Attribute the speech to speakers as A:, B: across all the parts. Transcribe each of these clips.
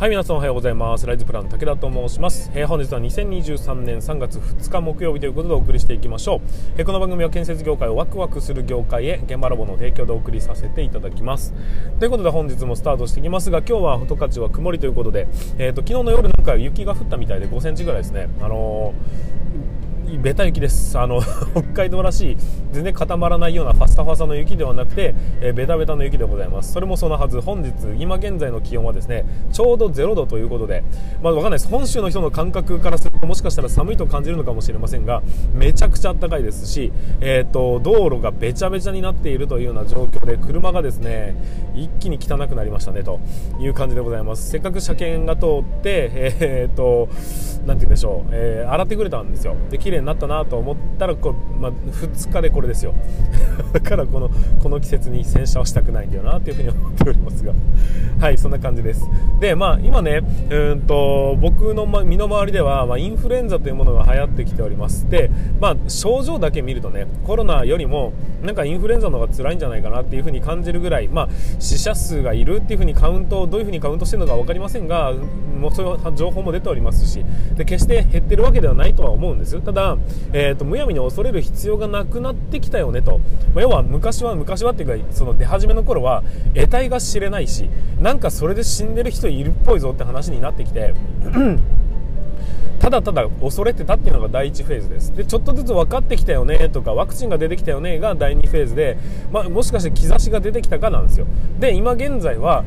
A: はい皆さんおはようございます。ライズプラン武田と申します、えー、本日は2023年3月2日木曜日ということでお送りしていきましょう、えー、この番組は建設業界をワクワクする業界へ現場ラボの提供でお送りさせていただきます。ということで本日もスタートしていきますが今日は十勝は曇りということで、えーと、昨日の夜なんか雪が降ったみたいで5センチぐらいですね。あのーベタ雪です。あの 北海道らしい全然固まらないようなファスタファサの雪ではなくて、えー、ベタベタの雪でございます。それもそのはず。本日今現在の気温はですねちょうど0度ということでまあ分かんないです。本州の人の感覚からするともしかしたら寒いと感じるのかもしれませんがめちゃくちゃ暖かいですし、えーと、道路がべちゃべちゃになっているというような状況で車がですね一気に汚くなりましたねという感じでございます。せっかく車検が通ってえっ、ー、と何て言うんでしょう、えー、洗ってくれたんですよ。で綺麗になったなと思ったらこう、まあ、2日でこれですよ。だからこのこの季節に洗車をしたくないんだよなというふうに思っておりますが。はいそんな感じです。でまあ今ねうんと僕の身の回りでは、まあ、インフルエンザというものが流行ってきておりますでまあ症状だけ見るとねコロナよりもなんかインフルエンザの方が辛いんじゃないかなっていうふうに感じるぐらいまあ死者数がいるっていうふうにカウントどういうふうにカウントしてるのか分かりませんがもうそういう情報も出ておりますしで決して減ってるわけではないとは思うんです。ただ、えーと、むやみに恐れる必要がなくなってきたよねと、まあ、要は昔は昔はっていうかその出始めの頃は得体が知れないしなんかそれで死んでる人いるっぽいぞって話になってきてただただ恐れてたっていうのが第1フェーズです。でちょっとずつ分かってきたよねとかワクチンが出てきたよねが第2フェーズで、まあ、もしかして兆しが出てきたかなんですよ。で今現在は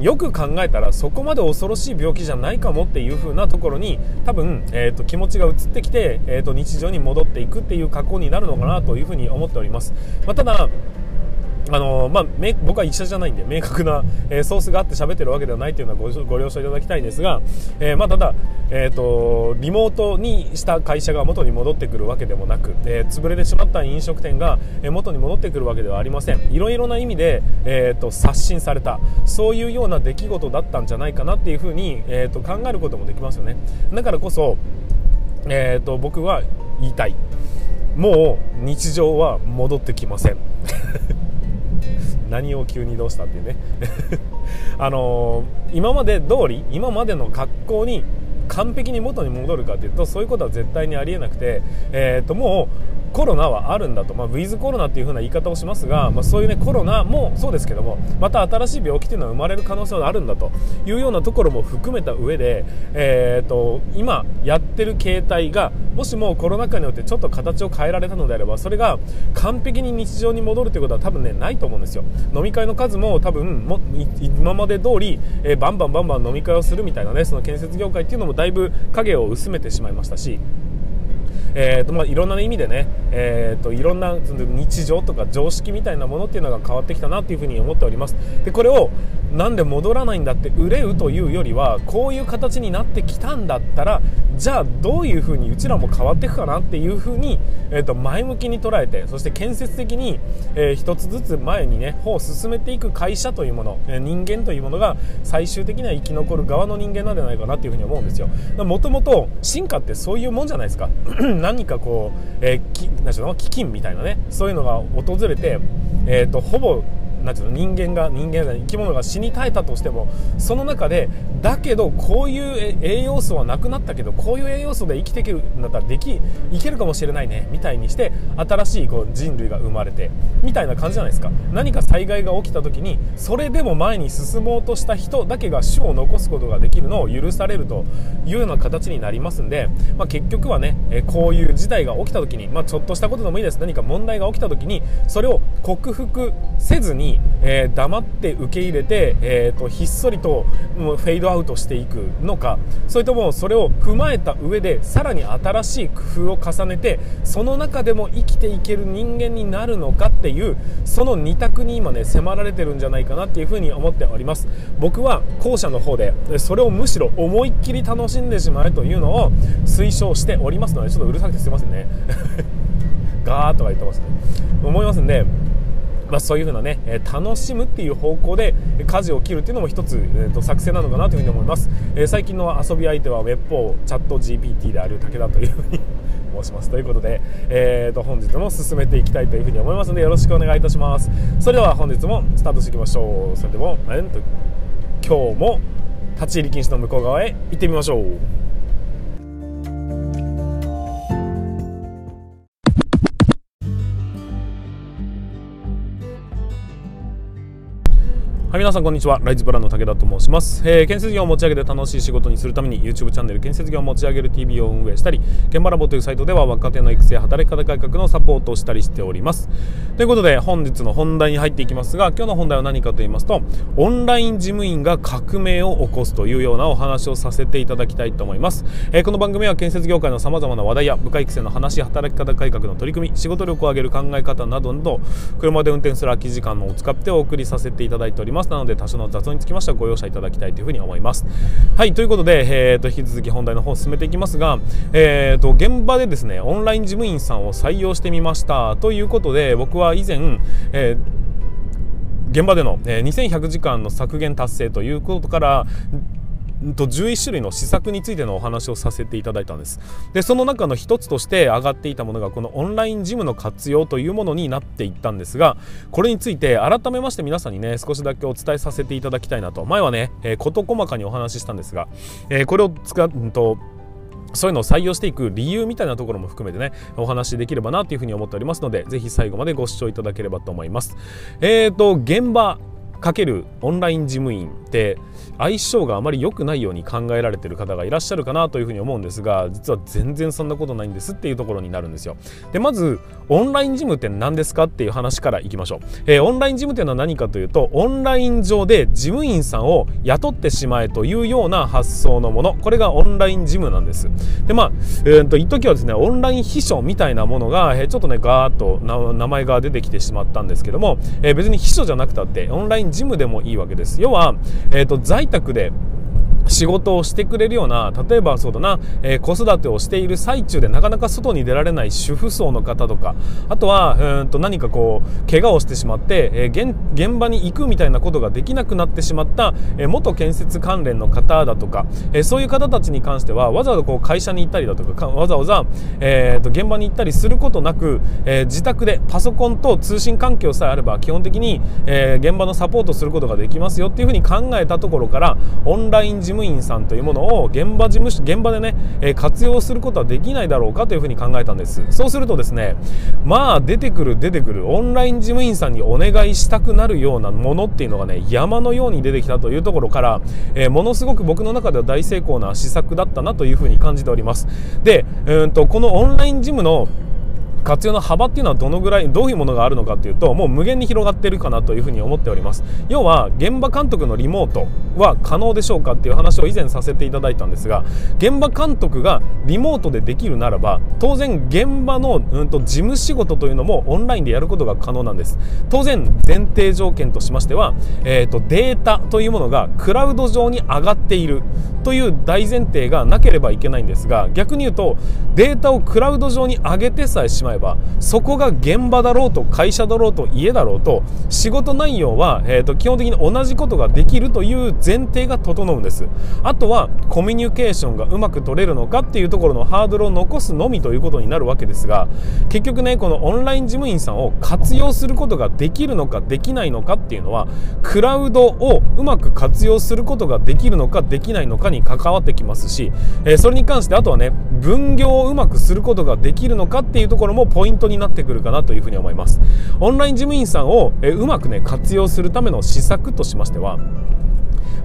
A: よく考えたらそこまで恐ろしい病気じゃないかもっていう風なところに多分、えーと、気持ちが移ってきて、えーと、日常に戻っていくっていう格好になるのかなという風に思っております、まあ、ただあのまあ、僕は医者じゃないんで明確な、えー、ソースがあって喋ってるわけではないというのはご了承いただきたいんですが、えー、まあ、ただ、えーと、リモートにした会社が元に戻ってくるわけでもなく、えー、潰れてしまった飲食店が元に戻ってくるわけではありません。いろいろな意味で、えーと、刷新されたそういうような出来事だったんじゃないかなっていうふうに、えーと、考えることもできますよね。だからこそ、えー、と僕は言いたい。もう日常は戻ってきません。何を急にどうしたっていうね。あのー、今まで通り今までの格好に完璧に元に戻るかというとそういうことは絶対にありえなくて、えー、ともうコロナはあるんだと、まあ、ウィズコロナっていう風な言い方をしますが、まあ、そういうねコロナもそうですけどもまた新しい病気っていうのは生まれる可能性はあるんだと。いうようなところも含めた上で、えーと、今やってる形態がもしもコロナ禍によってちょっと形を変えられたのであればそれが完璧に日常に戻るということは多分ねないと思うんですよ。飲み会の数も多分も今まで通り、えー、バンバンバンバン飲み会をするみたいなねその建設業界っていうのもだいぶ影を薄めてしまいましたしえーとまあ、いろんな意味でね、えーと、いろんな日常とか常識みたいなものっていうのが変わってきたなというふうに思っております。でこれをなんで戻らないんだって憂うというよりはこういう形になってきたんだったらじゃあどういうふうにうちらも変わっていくかなっていうふうに、えーと、前向きに捉えてそして建設的に、えー、一つずつ前にね歩を進めていく会社というもの、え、人間というものが最終的には生き残る側の人間なんじゃないかなっていうふうに思うんですよ。もともと進化ってそういうもんじゃないですか。何かこう、えー、き何うの基金みたいなねそういうのが訪れて、えーとほぼなんていうの人間が人間生き物が死に絶えたとしてもその中でだけどこういう栄養素はなくなったけどこういう栄養素で生きていけるんだったらできいけるかもしれないねみたいにして新しいこう人類が生まれてみたいな感じじゃないですか。何か災害が起きた時にそれでも前に進もうとした人だけが種を残すことができるのを許されるというような形になりますんで、まあ、結局はねこういう事態が起きた時に、まあ、ちょっとしたことでもいいです。何か問題が起きた時にそれを克服せずにえー、黙って受け入れて、えーと、ひっそりともうフェードアウトしていくのか。それともそれを踏まえた上でさらに新しい工夫を重ねてその中でも生きていける人間になるのかっていうその2択に今ね迫られてるんじゃないかなっていうふに思っております。僕は後者の方でそれをむしろ思いっきり楽しんでしまえというのを推奨しておりますのでちょっとうるさくてすいませんね。ガーッとか言ってますね。思いますんでまあ、そういうふうなね、え楽しむっていう方向で舵を切るっていうのも一つ、えー、と作戦なのかなというふうに思います、えー、最近の遊び相手はウェブポーチャット GPT である武田というふうに申します。ということで、えー、と本日も進めていきたいというふうに思いますのでよろしくお願いいたします。それでは本日もスタートしていきましょう。それでも、えー、と今日も立ち入り禁止の向こう側へ行ってみましょう。はい皆さんこんにちは。ライズプランの武田と申します、えー、建設業を持ち上げて楽しい仕事にするために YouTube チャンネル建設業を持ち上げる TV を運営したり現場ラボというサイトでは若手の育成働き方改革のサポートをしたりしております。ということで本日の本題に入っていきますが今日の本題は何かと言いますとオンライン事務員が革命を起こすというようなお話をさせていただきたいと思います、えー、この番組は建設業界のさまざまな話題や部下育成の話働き方改革の取り組み仕事力を上げる考え方などなど車で運転する空き時間を使ってお送りさせていただいております。なので多少の雑音につきましてはご容赦いただきたいというふうに思います。はいということで、えーと、引き続き本題の方を進めていきますが、えーと、現場でですねオンライン事務員さんを採用してみましたということで僕は以前、えー現場での、えー、2100時間の削減達成ということからと11種類の施策についてのお話をさせていただいたんです。でその中の一つとして上がっていたものがこのオンラインジムの活用というものになっていったんですがこれについて改めまして皆さんにね少しだけお伝えさせていただきたいなと。前はね、えー、事細かにお話ししたんですが、えー、これを使うとそういうのを採用していく理由みたいなところも含めてねお話しできればなというふうに思っておりますのでぜひ最後までご視聴いただければと思います。えーと現場かけるオンライン事務員って相性があまり良くないように考えられている方がいらっしゃるかなというふうに思うんですが実は全然そんなことないんですっていうところになるんですよ。でまずオンラインジムって何ですかっていう話からいきましょう、えー、オンラインジムっていうのは何かというとオンライン上で事務員さんを雇ってしまえというような発想のもの。これがオンラインジムなんです。でまあ、えー、と一時はですねオンライン秘書みたいなものが、えー、ちょっとねガーッと名前が出てきてしまったんですけども、えー、別に秘書じゃなくたってオンラインジムでもいいわけです。要は、えーと在宅で仕事をしてくれるような例えばそうだな、えー、子育てをしている最中でなかなか外に出られない主婦層の方とかあとはうんと何かこう怪我をしてしまって、えー、現場に行くみたいなことができなくなってしまった、えー、元建設関連の方だとか、えそういう方たちに関してはわざわざこう会社に行ったりだとかわざわざ、えー、と現場に行ったりすることなく、え自宅でパソコンと通信環境さえあれば基本的に、え現場のサポートすることができますよっていうふうに考えたところからオンライン事務務員さんというものを現場事務所現場でね、え、活用することはできないだろうかというふうに考えたんです。そうするとですねまあ出てくる出てくるオンライン事務員さんにお願いしたくなるようなものっていうのがね山のように出てきたというところから、え、ものすごく僕の中では大成功な施策だったなというふうに感じております。でうんとこのオンラインジムの活用の幅っていうのはどのぐらいどういうものがあるのかっていうともう無限に広がってるかなというふうに思っております要は現場監督のリモートは可能でしょうかっていう話を以前させていただいたんですが現場監督がリモートでできるならば当然現場の、うんと、事務仕事というのもオンラインでやることが可能なんです。当然前提条件としましては、えーとデータというものがクラウド上に上がっているという大前提がなければいけないんですが逆に言うとデータをクラウド上に上げてさえしまえばえばそこが現場だろうと会社だろうと家だろうと仕事内容は、えーと、基本的に同じことができるという前提が整うんです。あとはコミュニケーションがうまく取れるのかっていうところのハードルを残すのみということになるわけですが結局ねこのオンライン事務員さんを活用することができるのかできないのかっていうのはクラウドをうまく活用することができるのかできないのかに関わってきますし、えー、それに関してあとはね分業をうまくすることができるのかっていうところもポイントになってくるかなというふうに思います。オンライン事務員さんを、え、うまくね活用するための施策としましては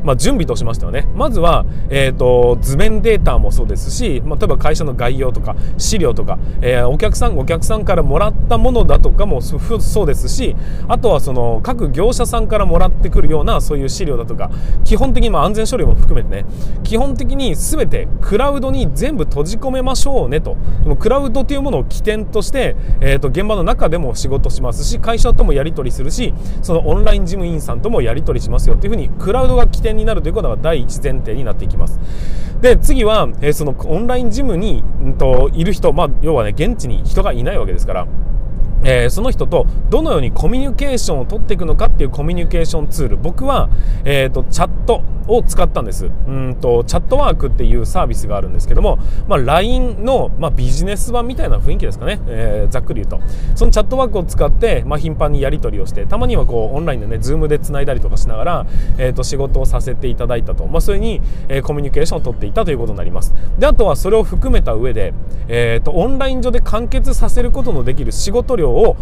A: まあ、準備としましてはねまずは、えーと、図面データもそうですし、まあ、例えば会社の概要とか資料とか、えー、お客さんお客さんからもらったものだとかもそうですしあとはその各業者さんからもらってくるようなそういう資料だとか基本的に安全処理も含めてね基本的に全てクラウドに全部閉じ込めましょうねと。でもクラウドというものを起点として、えーと、現場の中でも仕事しますし会社ともやり取りするしそのオンライン事務員さんともやり取りしますよっていうふうにクラウドが起点になるということが第一前提になっていきます。で次は、えー、そのオンラインジムに、んと、いる人、まあ、要はね現地に人がいないわけですからえー、その人とどのようにコミュニケーションを取っていくのかっていうコミュニケーションツール。僕は、えーと、チャットを使ったんです。うんとチャットワークっていうサービスがあるんですけども、まあ、LINE の、まあ、ビジネス版みたいな雰囲気ですかね、えー、ざっくり言うと。そのチャットワークを使って、まあ、頻繁にやり取りをしてたまにはこうオンラインでね Zoom でつないだりとかしながら、えー、と仕事をさせていただいたと、まあ、それに、えー、コミュニケーションを取っていたということになります。であとはそれを含めた上で、えー、とオンライン上で完結させることのできる仕事量を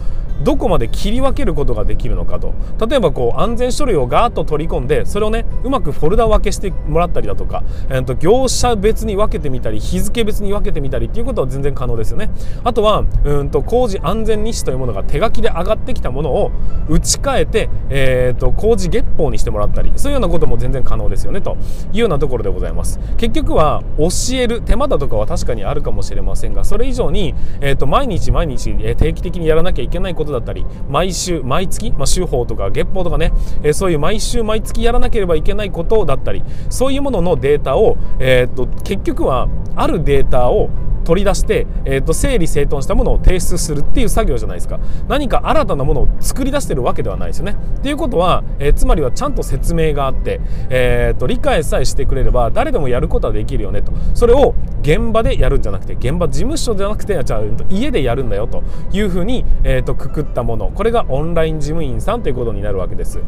A: どこまで切り分けることができるのかと。例えばこう安全書類をガーッと取り込んでそれをねうまくフォルダ分けしてもらったりだとか、えー、と業者別に分けてみたり日付別に分けてみたりっていうことは全然可能ですよね。あとはうんと工事安全日誌というものが手書きで上がってきたものを打ち替えて、えー、と工事月報にしてもらったりそういうようなことも全然可能ですよねというようなところでございます。結局は教える手間だとかは確かにあるかもしれませんがそれ以上に、えー、と毎日毎日、え定期的にやらなきゃいけないことだったり毎週毎月、まあ、週報とか月報とかね、えそういう毎週毎月やらなければいけないことだったりそういうもののデータを、えー、と結局はあるデータを取り出して、えー、と整理整頓したものを提出するっていう作業じゃないですか。何か新たなものを作り出してるわけではないですよね。っていうことは、えー、つまりはちゃんと説明があって、えー、と理解さえしてくれれば誰でもやることはできるよねと。それを現場でやるんじゃなくて現場事務所じゃなくてじゃあ家でやるんだよというふうに、えー、とくくったもの。これがオンライン事務員さんということになるわけです。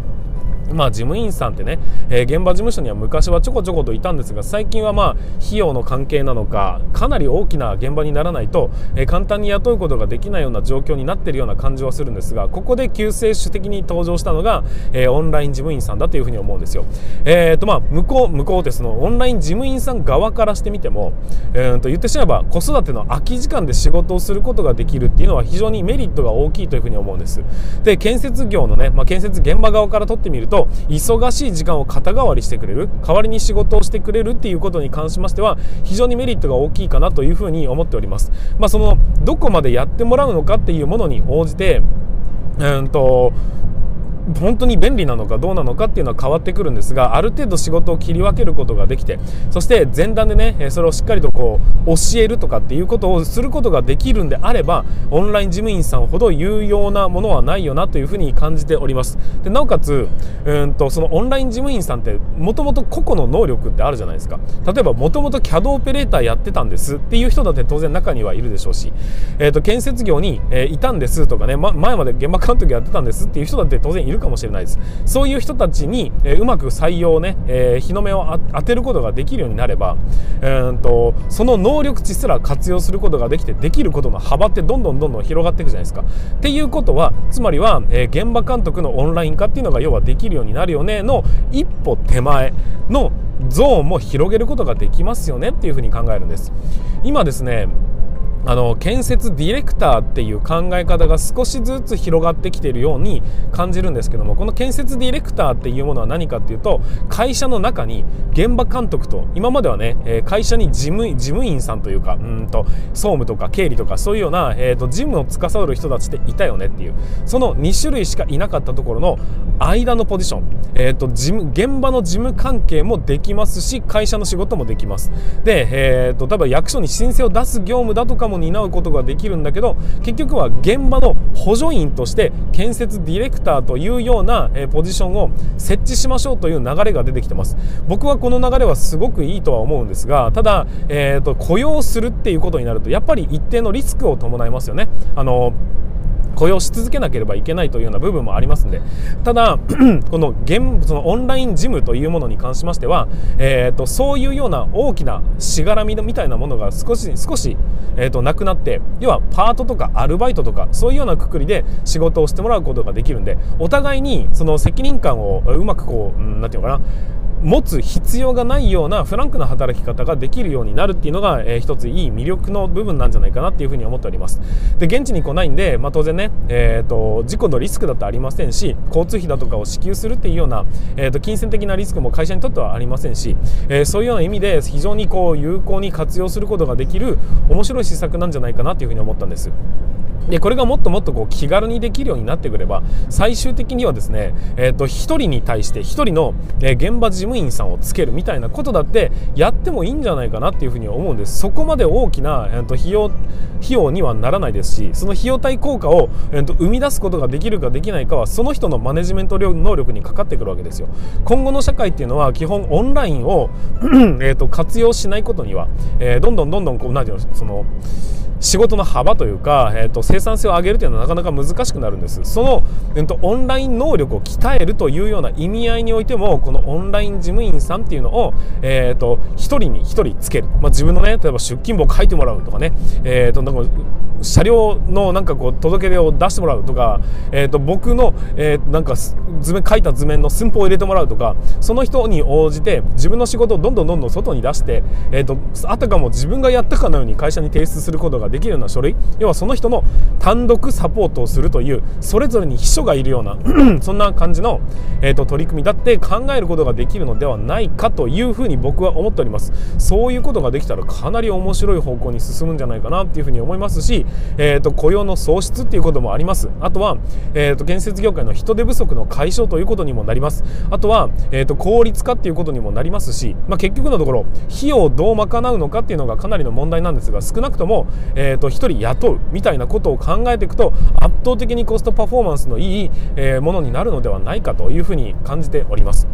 A: まあ、事務員さんってね、えー、現場事務所には昔はちょこちょこといたんですが最近はまあ費用の関係なのかかなり大きな現場にならないと、えー、簡単に雇うことができないような状況になっているような感じはするんですがここで救世主的に登場したのが、えー、オンライン事務員さんだというふうに思うんですよ。えーとまあ、向こう向こうでそのオンライン事務員さん側からしてみても、えー、と言ってしまえば子育ての空き時間で仕事をすることができるっていうのは非常にメリットが大きいというふうに思うんです。で建設業のね、まあ、建設現場側から取ってみると忙しい時間を肩代わりしてくれる代わりに仕事をしてくれるっていうことに関しましては非常にメリットが大きいかなというふうに思っております。まあ、そのどこまでやってもらうのかっていうものに応じてうんと本当に便利なのかどうなのかっていうのは変わってくるんですがある程度仕事を切り分けることができてそして前段でねそれをしっかりとこう教えるとかっていうことをすることができるんであればオンライン事務員さんほど有用なものはないよなというふうに感じております。でなおかつうんとそのオンライン事務員さんってもともと個々の能力ってあるじゃないですか。例えばもともと CAD オペレーターやってたんですっていう人だって当然中にはいるでしょうし、えー、と建設業に、えいたんですとかね、ま、前まで現場監督やってたんですっていう人だって当然いるるかもしれないです。そういう人たちに、え、うまく採用ね、え、日の目を当てることができるようになれば、えーと、その能力値すら活用することができてできることの幅ってどんどんどんどん広がっていくじゃないですか。っていうことはつまりは、え、現場監督のオンライン化っていうのが要はできるようになるよねの一歩手前のゾーンも広げることができますよねっていうふうに考えるんです。今ですねあの建設ディレクターっていう考え方が少しずつ広がってきているように感じるんですけどもこの建設ディレクターっていうものは何かっていうと会社の中に現場監督と今まではね会社に事務事務員さんというかうんと総務とか経理とかそういうような、えーと、事務を司る人たちっていたよねっていうその2種類しかいなかったところの間のポジション、えーと、事務現場の事務関係もできますし会社の仕事もできます。で、えーと、例えば役所に申請を出す業務だとかもも担うことができるんだけど結局は現場の補助員として建設ディレクターというような、えポジションを設置しましょうという流れが出てきてます。僕はこの流れはすごくいいとは思うんですがただ、えーと、雇用するっていうことになるとやっぱり一定のリスクを伴いますよね。あの雇用し続けなければいけないというような部分もありますんでただ この現そのオンラインジムというものに関しましては、えーと、そういうような大きなしがらみみたいなものが少し少し、えーと、なくなって要はパートとかアルバイトとかそういうようなくくりで仕事をしてもらうことができるんでお互いにその責任感をうまくこう何て言うのかな持つ必要がないようなフランクな働き方ができるようになるっていうのが、えー、一ついい魅力の部分なんじゃないかなっていうふうに思っております。で現地に来ないんで、まあ、当然ね、えーと、事故のリスクだってありませんし交通費だとかを支給するっていうような、えーと、金銭的なリスクも会社にとってはありませんし、えー、そういうような意味で非常にこう有効に活用することができる面白い施策なんじゃないかなっていうふうに思ったんです。でこれがもっともっとこう気軽にできるようになってくれば最終的にはですね、えーと、1人に対して1人の、え現場事務員さんをつけるみたいなことだってやってもいいんじゃないかなっていうふうに思うんです。そこまで大きな、えーと、費用費用にはならないですしその費用対効果を、えーと、生み出すことができるかできないかはその人のマネジメント能力にかかってくるわけですよ。今後の社会っていうのは基本オンラインをえと活用しないことには、えー、どんどんどんどんこう何て言うのその仕事の幅というか、えーと、生産性を上げるというのはなかなか難しくなるんです。その、えーと、オンライン能力を鍛えるというような意味合いにおいてもこのオンライン事務員さんっていうのを、えーと、1人に1人つける、まあ、自分のね例えば出勤簿を書いてもらうとかね、えー、となんか車両のなんかこう届け出を出してもらうとか、えー、と僕の、えー、なんか図面書いた図面の寸法を入れてもらうとかその人に応じて自分の仕事をどんどんどんどん外に出して、えー、とあたかも自分がやったかのように会社に提出することができるような書類要はその人の単独サポートをするというそれぞれに秘書がいるような そんな感じの、えーと、取り組みだって考えることができるのではないかというふうに僕は思っております。そういうことができたらかなり面白い方向に進むんじゃないかなっていうふうに思いますし、えーと、雇用の創出っていうこともありますあとは、えーと、建設業界の人手不足の解消ということにもなりますあとは、えー、と効率化っていうことにもなりますし、まあ、結局のところ費用をどう賄うのかっていうのがかなりの問題なんですが少なくとも、えー、と1人雇うみたいなことを考えていくと圧倒的にコストパフォーマンスのいい、えものになるのではないかというふうに感じております。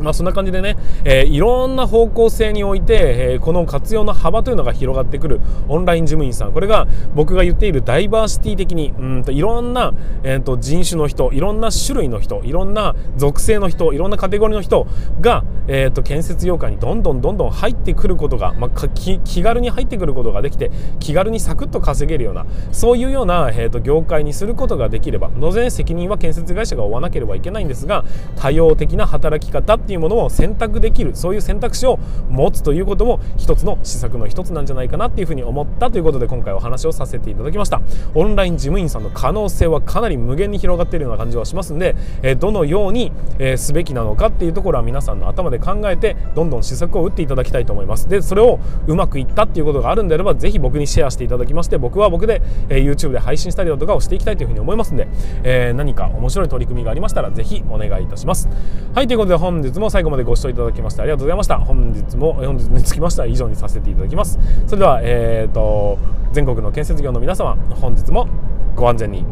A: まあ、そんな感じでね、えー、いろんな方向性において、えー、この活用の幅というのが広がってくるオンライン事務員さん。これが僕が言っているダイバーシティ的にうんといろんな、えーと、人種の人いろんな種類の人いろんな属性の人いろんなカテゴリーの人が、えーと、建設業界にどんどんどんどん入ってくることが、まあ、気軽に入ってくることができて気軽にサクッと稼げるようなそういうような、えーと業界にすることができれば当然責任は建設会社が負わなければいけないんですが多様的な働き方ってていうものを選択できるそういう選択肢を持つということも一つの施策の一つなんじゃないかなっていうふうに思ったということで今回お話をさせていただきました。オンライン事務員さんの可能性はかなり無限に広がっているような感じはしますんで、えどのように、えすべきなのかっていうところは皆さんの頭で考えてどんどん施策を打っていただきたいと思います。でそれをうまくいったっていうことがあるんであればぜひ僕にシェアしていただきまして僕は僕で、え YouTube で配信したりだとかをしていきたいというふうに思いますんで、え何か面白い取り組みがありましたらぜひお願いいたします。はいということで本日も最後までご視聴いただきましてありがとうございました。本日も本日につきましては以上にさせていただきます。それでは、えーと、全国の建設業の皆様本日もご安全に。